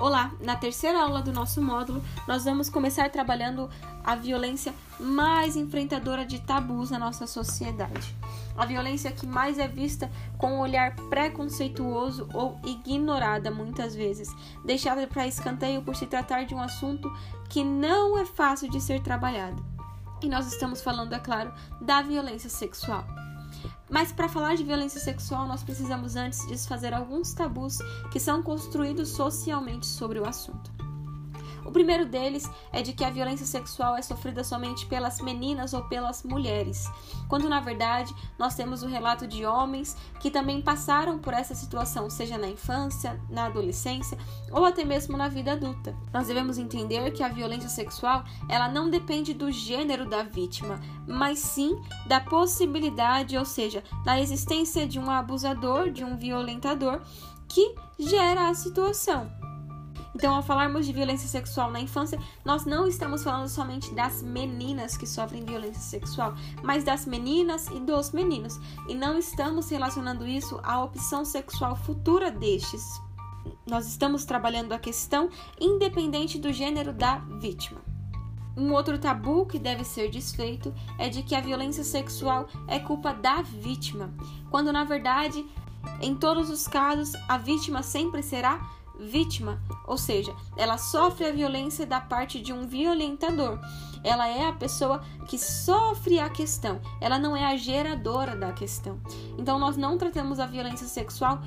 Olá, na terceira aula do nosso módulo, nós vamos começar trabalhando a violência mais enfrentadora de tabus na nossa sociedade. A violência que mais é vista com um olhar preconceituoso ou ignorada muitas vezes, deixada para escanteio por se tratar de um assunto que não é fácil de ser trabalhado. E nós estamos falando, é claro, da violência sexual. Mas para falar de violência sexual, nós precisamos antes desfazer alguns tabus que são construídos socialmente sobre o assunto. O primeiro deles é de que a violência sexual é sofrida somente pelas meninas ou pelas mulheres, quando na verdade nós temos o relato de homens que também passaram por essa situação, seja na infância, na adolescência ou até mesmo na vida adulta. Nós devemos entender que a violência sexual, ela não depende do gênero da vítima, mas sim da possibilidade, ou seja, da existência de um abusador, de um violentador que gera a situação. Então, ao falarmos de violência sexual na infância, nós não estamos falando somente das meninas que sofrem violência sexual, mas das meninas e dos meninos. E não estamos relacionando isso à opção sexual futura destes. Nós estamos trabalhando a questão independente do gênero da vítima. Um outro tabu que deve ser desfeito é de que a violência sexual é culpa da vítima, quando na verdade, em todos os casos, a vítima sempre será vítima, ou seja, ela sofre a violência da parte de um violentador. Ela é a pessoa que sofre a questão, ela não é a geradora da questão. Então, nós não tratamos a violência sexual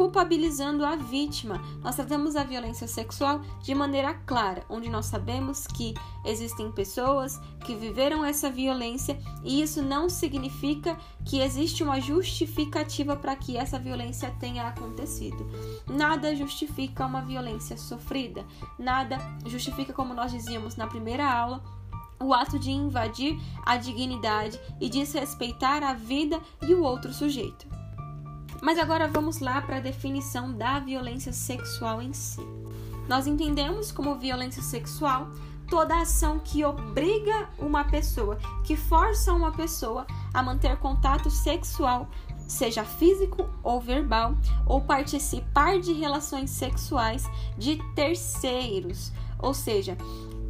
culpabilizando a vítima. Nós tratamos a violência sexual de maneira clara, onde nós sabemos que existem pessoas que viveram essa violência e isso não significa que existe uma justificativa para que essa violência tenha acontecido. Nada justifica uma violência sofrida, nada justifica, como nós dizíamos na primeira aula, o ato de invadir a dignidade e desrespeitar a vida e o outro sujeito. Mas agora vamos lá para a definição da violência sexual em si. Nós entendemos como violência sexual toda ação que obriga uma pessoa, que força uma pessoa a manter contato sexual, seja físico ou verbal, ou participar de relações sexuais de terceiros, ou seja,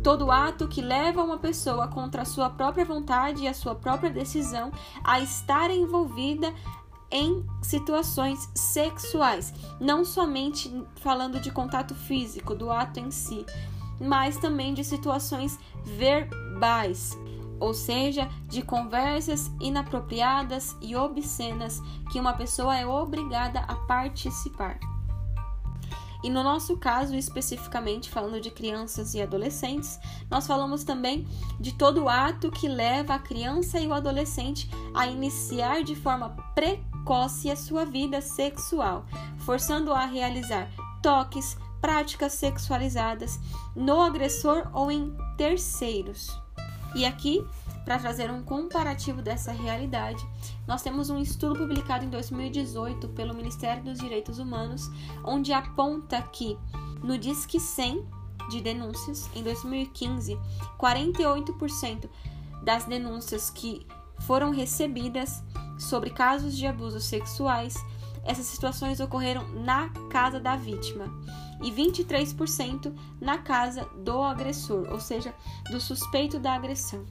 todo ato que leva uma pessoa contra a sua própria vontade e a sua própria decisão a estar envolvida em situações sexuais, não somente falando de contato físico, do ato em si, mas também de situações verbais, ou seja, de conversas inapropriadas e obscenas que uma pessoa é obrigada a participar. E no nosso caso, especificamente falando de crianças e adolescentes, nós falamos também de todo ato que leva a criança e o adolescente a iniciar de forma precoce a sua vida sexual, forçando-a a realizar toques, práticas sexualizadas no agressor ou em terceiros. E aqui para trazer um comparativo dessa realidade, nós temos um estudo publicado em 2018 pelo Ministério dos Direitos Humanos, onde aponta que no Disque 100 de denúncias, em 2015, 48% das denúncias que foram recebidas sobre casos de abusos sexuais, essas situações ocorreram na casa da vítima e 23% na casa do agressor, ou seja, do suspeito da agressão.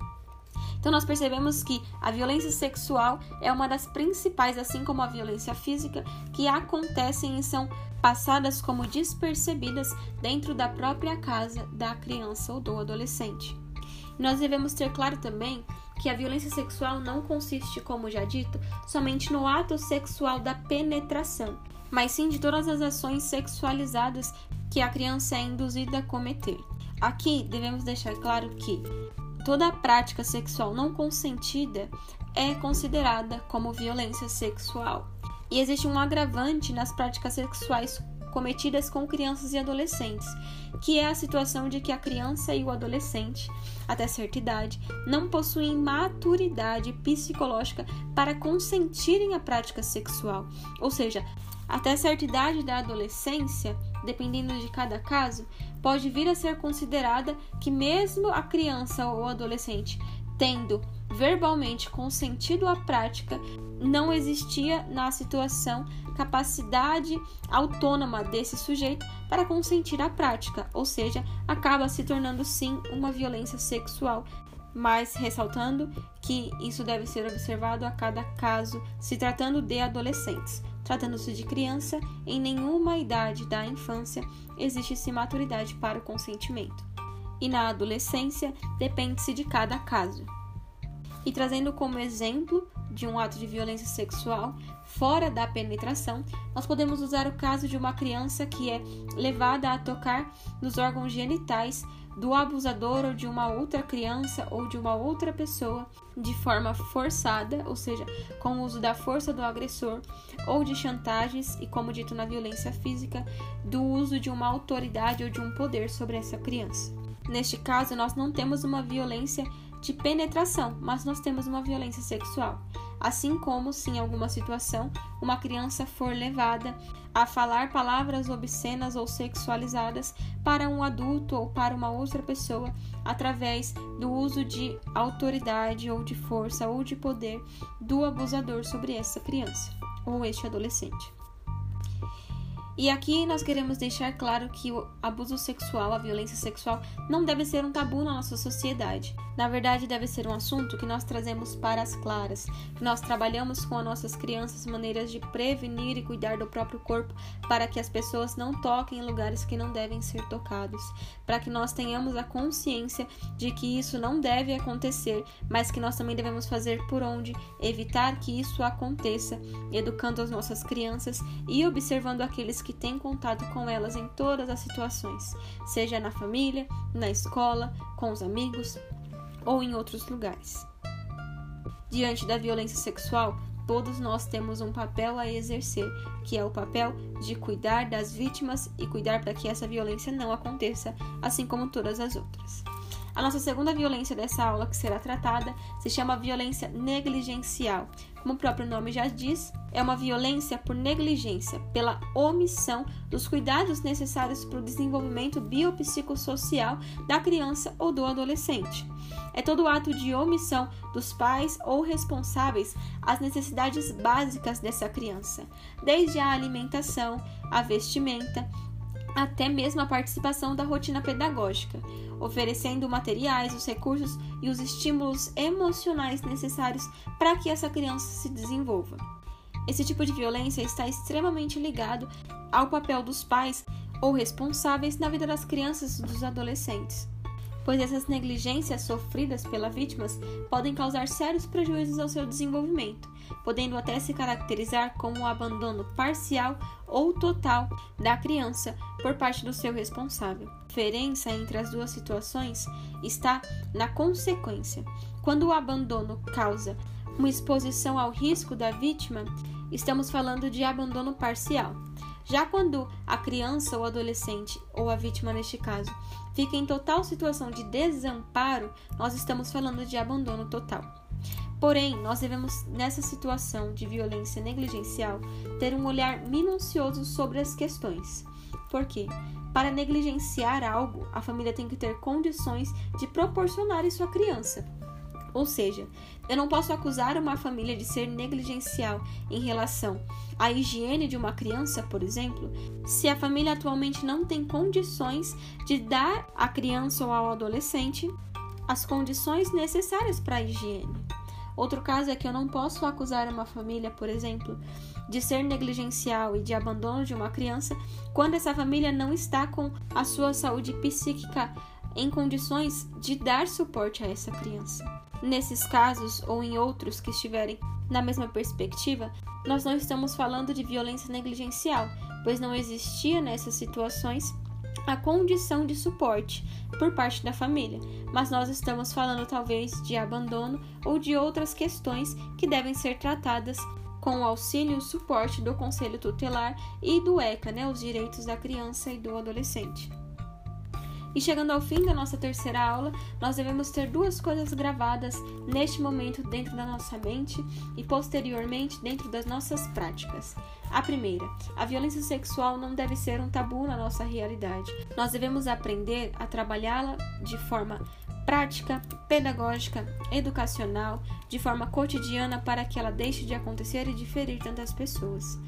Então nós percebemos que a violência sexual é uma das principais, assim como a violência física, que acontecem e são passadas como despercebidas dentro da própria casa da criança ou do adolescente. Nós devemos ter claro também que a violência sexual não consiste, como já dito, somente no ato sexual da penetração, mas sim de todas as ações sexualizadas que a criança é induzida a cometer. Aqui devemos deixar claro que toda prática sexual não consentida é considerada como violência sexual. E existe um agravante nas práticas sexuais cometidas com crianças e adolescentes, que é a situação de que a criança e o adolescente, até certa idade, não possuem maturidade psicológica para consentirem a prática sexual. Ou seja, até certa idade da adolescência, dependendo de cada caso, pode vir a ser considerada que, mesmo a criança ou adolescente tendo verbalmente consentido a prática, não existia na situação capacidade autônoma desse sujeito para consentir a prática, ou seja, acaba se tornando sim uma violência sexual, mas ressaltando que isso deve ser observado a cada caso, se tratando de adolescentes. Tratando-se de criança, em nenhuma idade da infância existe-se maturidade para o consentimento. E na adolescência, depende-se de cada caso. E trazendo como exemplo de um ato de violência sexual fora da penetração, nós podemos usar o caso de uma criança que é levada a tocar nos órgãos genitais do abusador ou de uma outra criança ou de uma outra pessoa de forma forçada, ou seja, com o uso da força do agressor, ou de chantagens e, como dito na violência física, do uso de uma autoridade ou de um poder sobre essa criança. Neste caso, nós não temos uma violência de penetração, mas nós temos uma violência sexual. Assim como, se em alguma situação uma criança for levada a falar palavras obscenas ou sexualizadas para um adulto ou para uma outra pessoa através do uso de autoridade ou de força ou de poder do abusador sobre essa criança ou este adolescente. E aqui nós queremos deixar claro que o abuso sexual, a violência sexual, não deve ser um tabu na nossa sociedade. Na verdade, deve ser um assunto que nós trazemos para as claras, que nós trabalhamos com as nossas crianças maneiras de prevenir e cuidar do próprio corpo para que as pessoas não toquem em lugares que não devem ser tocados, para que nós tenhamos a consciência de que isso não deve acontecer, mas que nós também devemos fazer por onde evitar que isso aconteça, educando as nossas crianças e observando aqueles que que tem contato com elas em todas as situações, seja na família, na escola, com os amigos ou em outros lugares. Diante da violência sexual, todos nós temos um papel a exercer, que é o papel de cuidar das vítimas e cuidar para que essa violência não aconteça, assim como todas as outras. A nossa segunda violência dessa aula que será tratada se chama violência negligencial. Como o próprio nome já diz, é uma violência por negligência, pela omissão dos cuidados necessários para o desenvolvimento biopsicossocial da criança ou do adolescente. É todo ato de omissão dos pais ou responsáveis às necessidades básicas dessa criança, desde a alimentação, a vestimenta, até mesmo a participação da rotina pedagógica, oferecendo materiais, os recursos e os estímulos emocionais necessários para que essa criança se desenvolva. Esse tipo de violência está extremamente ligado ao papel dos pais ou responsáveis na vida das crianças e dos adolescentes pois essas negligências sofridas pelas vítimas podem causar sérios prejuízos ao seu desenvolvimento, podendo até se caracterizar como um abandono parcial ou total da criança por parte do seu responsável. A diferença entre as duas situações está na consequência. Quando o abandono causa uma exposição ao risco da vítima, estamos falando de abandono parcial. Já quando a criança ou adolescente, ou a vítima neste caso, fica em total situação de desamparo, nós estamos falando de abandono total. Porém, nós devemos, nessa situação de violência negligencial, ter um olhar minucioso sobre as questões. Por quê? Para negligenciar algo, a família tem que ter condições de proporcionar isso à criança. Ou seja, eu não posso acusar uma família de ser negligencial em relação à higiene de uma criança, por exemplo, se a família atualmente não tem condições de dar à criança ou ao adolescente as condições necessárias para a higiene. Outro caso é que eu não posso acusar uma família, por exemplo, de ser negligencial e de abandono de uma criança quando essa família não está com a sua saúde psíquica em condições de dar suporte a essa criança. Nesses casos ou em outros que estiverem na mesma perspectiva, nós não estamos falando de violência negligencial, pois não existia nessas situações a condição de suporte por parte da família, mas nós estamos falando talvez de abandono ou de outras questões que devem ser tratadas com o auxílio e suporte do Conselho Tutelar e do ECA, né, os direitos da criança e do adolescente. E chegando ao fim da nossa terceira aula, nós devemos ter duas coisas gravadas neste momento dentro da nossa mente e posteriormente dentro das nossas práticas. A primeira, a violência sexual não deve ser um tabu na nossa realidade. Nós devemos aprender a trabalhá-la de forma prática, pedagógica, educacional, de forma cotidiana para que ela deixe de acontecer e de ferir tantas pessoas.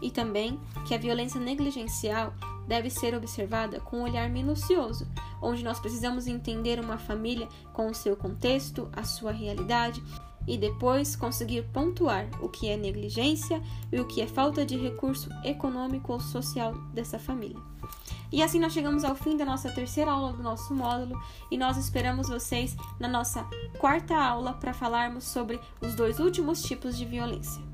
E também que a violência negligencial deve ser observada com um olhar minucioso, onde nós precisamos entender uma família com o seu contexto, a sua realidade e depois conseguir pontuar o que é negligência e o que é falta de recurso econômico ou social dessa família. E assim nós chegamos ao fim da nossa terceira aula do nosso módulo e nós esperamos vocês na nossa quarta aula para falarmos sobre os dois últimos tipos de violência.